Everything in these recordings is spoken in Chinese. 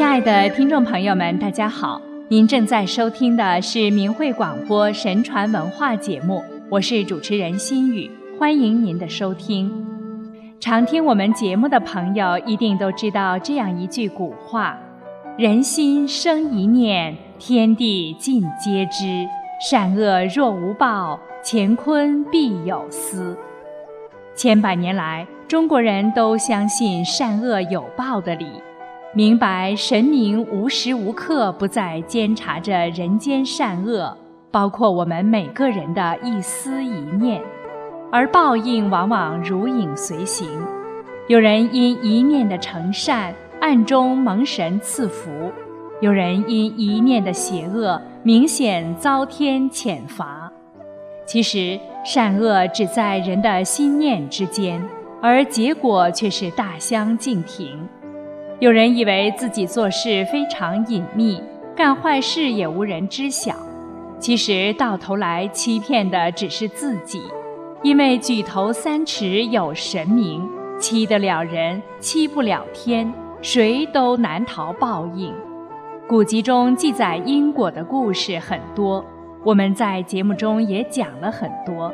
亲爱的听众朋友们，大家好！您正在收听的是明慧广播神传文化节目，我是主持人心雨，欢迎您的收听。常听我们节目的朋友一定都知道这样一句古话：“人心生一念，天地尽皆知。善恶若无报，乾坤必有私。”千百年来，中国人都相信善恶有报的理。明白神明无时无刻不在监察着人间善恶，包括我们每个人的一丝一念，而报应往往如影随形。有人因一念的成善，暗中蒙神赐福；有人因一念的邪恶，明显遭天谴罚。其实善恶只在人的心念之间，而结果却是大相径庭。有人以为自己做事非常隐秘，干坏事也无人知晓。其实到头来欺骗的只是自己，因为举头三尺有神明，欺得了人，欺不了天，谁都难逃报应。古籍中记载因果的故事很多，我们在节目中也讲了很多。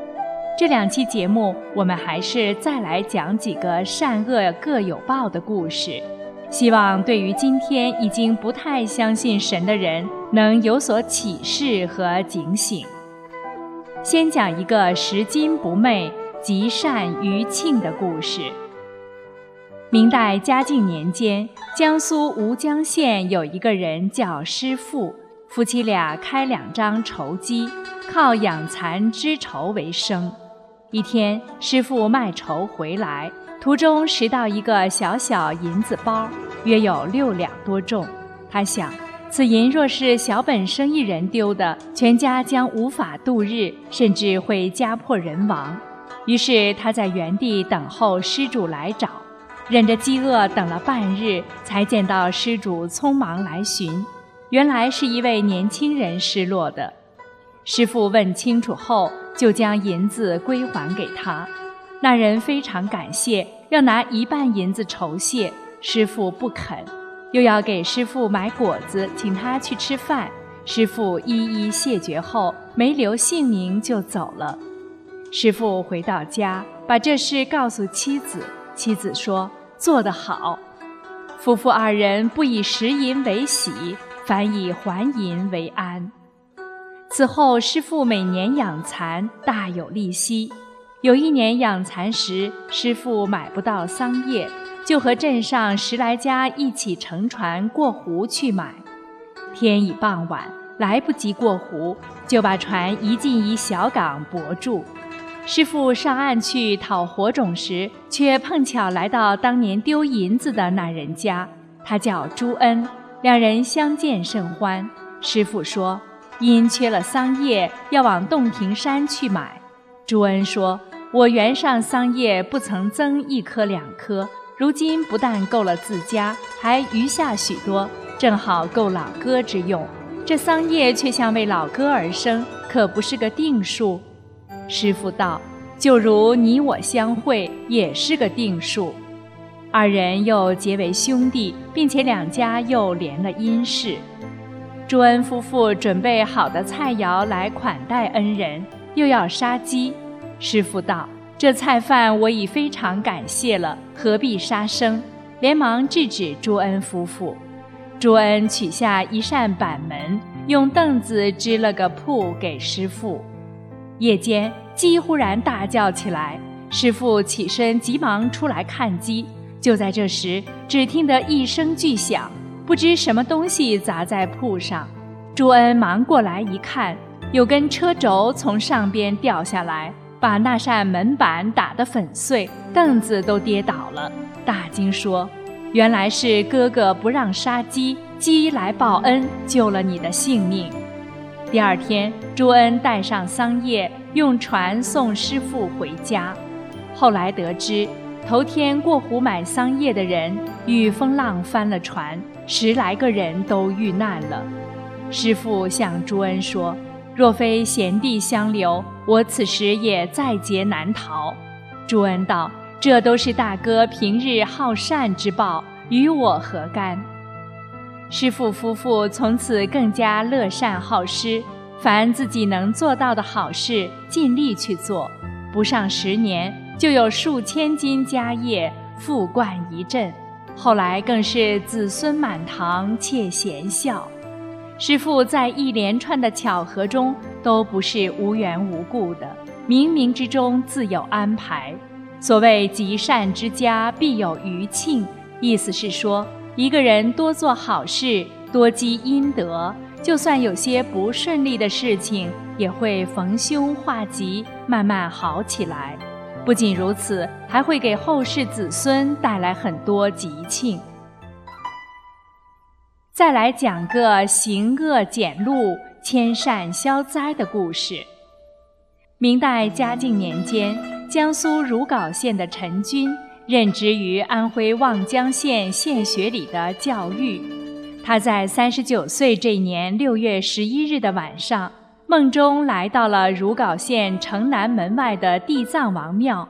这两期节目，我们还是再来讲几个善恶各有报的故事。希望对于今天已经不太相信神的人，能有所启示和警醒。先讲一个拾金不昧、积善于庆的故事。明代嘉靖年间，江苏吴江县有一个人叫师傅，夫妻俩开两张绸机，靠养蚕织绸为生。一天，师傅卖绸回来。途中拾到一个小小银子包，约有六两多重。他想，此银若是小本生意人丢的，全家将无法度日，甚至会家破人亡。于是他在原地等候失主来找，忍着饥饿等了半日，才见到失主匆忙来寻。原来是一位年轻人失落的。师傅问清楚后，就将银子归还给他。那人非常感谢。要拿一半银子酬谢师傅，不肯；又要给师傅买果子，请他去吃饭。师傅一一谢绝后，没留姓名就走了。师傅回到家，把这事告诉妻子。妻子说：“做得好。”夫妇二人不以拾银为喜，反以还银为安。此后，师傅每年养蚕，大有利息。有一年养蚕时，师傅买不到桑叶，就和镇上十来家一起乘船过湖去买。天已傍晚，来不及过湖，就把船移进一小港泊住。师傅上岸去讨火种时，却碰巧来到当年丢银子的那人家。他叫朱恩，两人相见甚欢。师傅说：“因缺了桑叶，要往洞庭山去买。”朱恩说：“我园上桑叶不曾增一颗两颗，如今不但够了自家，还余下许多，正好够老哥之用。这桑叶却像为老哥而生，可不是个定数。”师傅道：“就如你我相会，也是个定数。”二人又结为兄弟，并且两家又连了姻事。朱恩夫妇准备好的菜肴来款待恩人。又要杀鸡，师傅道：“这菜饭我已非常感谢了，何必杀生？”连忙制止朱恩夫妇。朱恩取下一扇板门，用凳子支了个铺给师傅。夜间，鸡忽然大叫起来，师傅起身急忙出来看鸡。就在这时，只听得一声巨响，不知什么东西砸在铺上。朱恩忙过来一看。有根车轴从上边掉下来，把那扇门板打得粉碎，凳子都跌倒了。大惊说：“原来是哥哥不让杀鸡，鸡来报恩，救了你的性命。”第二天，朱恩带上桑叶，用船送师傅回家。后来得知，头天过湖买桑叶的人遇风浪翻了船，十来个人都遇难了。师傅向朱恩说。若非贤弟相留，我此时也在劫难逃。朱恩道：“这都是大哥平日好善之报，与我何干？”师父夫妇从此更加乐善好施，凡自己能做到的好事，尽力去做。不上十年，就有数千金家业，富冠一镇。后来更是子孙满堂，妾贤孝。师父在一连串的巧合中，都不是无缘无故的，冥冥之中自有安排。所谓积善之家必有余庆，意思是说，一个人多做好事，多积阴德，就算有些不顺利的事情，也会逢凶化吉，慢慢好起来。不仅如此，还会给后世子孙带来很多吉庆。再来讲个行恶减禄、迁善消灾的故事。明代嘉靖年间。江苏如皋县的陈君任职于安徽望江县县学里的教育。他在三十九岁这年六月十一日的晚上，梦中来到了如皋县城南门外的地藏王庙。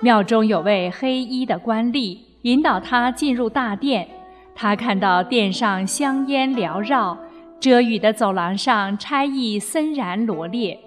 庙中有位黑衣的官吏引导他进入大殿。他看到殿上香烟缭绕，遮雨的走廊上差役森然罗列。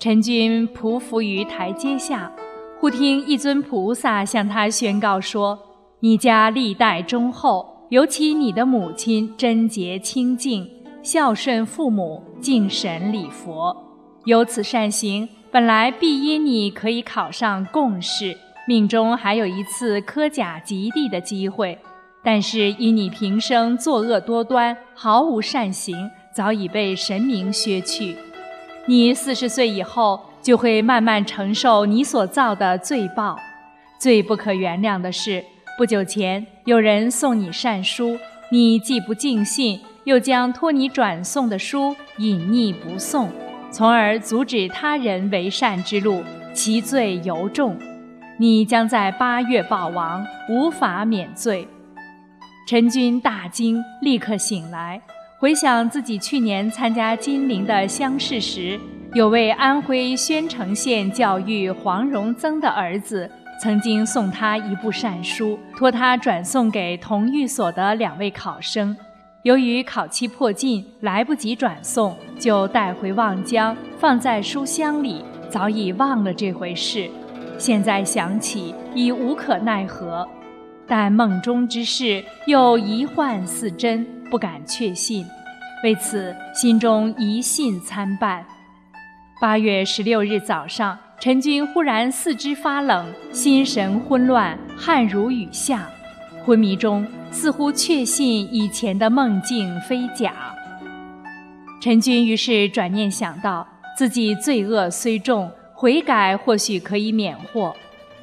陈君匍匐于台阶下，忽听一尊菩萨向他宣告说：“你家历代忠厚，尤其你的母亲贞洁清净，孝顺父母，敬神礼佛，有此善行，本来必因你可以考上贡士，命中还有一次科甲及第的机会。但是因你平生作恶多端，毫无善行，早已被神明削去。”你四十岁以后就会慢慢承受你所造的罪报。最不可原谅的是，不久前有人送你善书，你既不尽信，又将托你转送的书隐匿不送，从而阻止他人为善之路，其罪尤重。你将在八月暴亡，无法免罪。陈君大惊，立刻醒来。回想自己去年参加金陵的乡试时，有位安徽宣城县教育黄荣增的儿子，曾经送他一部善书，托他转送给同寓所的两位考生。由于考期迫近，来不及转送，就带回望江，放在书箱里，早已忘了这回事。现在想起，已无可奈何。但梦中之事又疑幻似真。不敢确信，为此心中疑信参半。八月十六日早上，陈君忽然四肢发冷，心神混乱，汗如雨下。昏迷中，似乎确信以前的梦境非假。陈君于是转念想到，自己罪恶虽重，悔改或许可以免祸。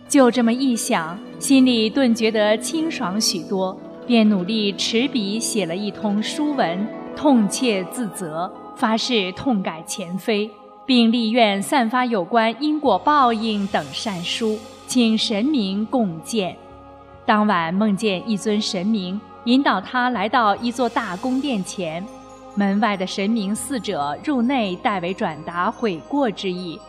就这么一想，心里顿觉得清爽许多。便努力持笔写了一通书文，痛切自责，发誓痛改前非，并立愿散发有关因果报应等善书，请神明共鉴。当晚梦见一尊神明引导他来到一座大宫殿前，门外的神明侍者入内代为转达悔过之意。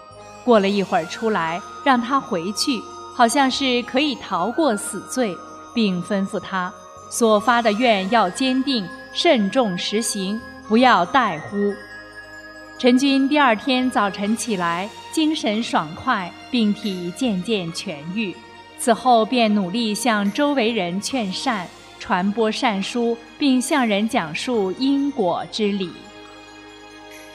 过了一会儿出来，让他回去，好像是可以逃过死罪，并吩咐他。所发的愿要坚定，慎重实行，不要怠忽。陈君第二天早晨起来，精神爽快，病体渐渐痊愈。此后便努力向周围人劝善，传播善书，并向人讲述因果之理。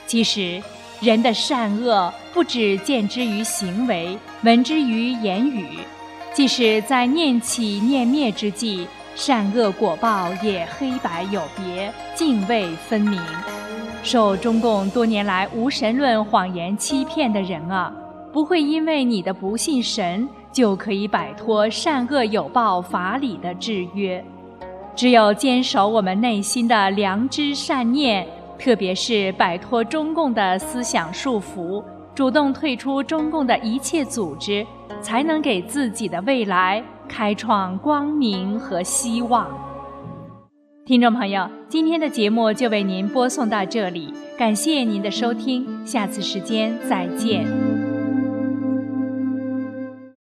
其实，人的善恶不只见之于行为，闻之于言语，即使在念起念灭之际。善恶果报也黑白有别，泾渭分明。受中共多年来无神论谎言欺骗的人啊，不会因为你的不信神就可以摆脱善恶有报法理的制约。只有坚守我们内心的良知善念，特别是摆脱中共的思想束缚，主动退出中共的一切组织，才能给自己的未来。开创光明和希望。听众朋友，今天的节目就为您播送到这里，感谢您的收听，下次时间再见。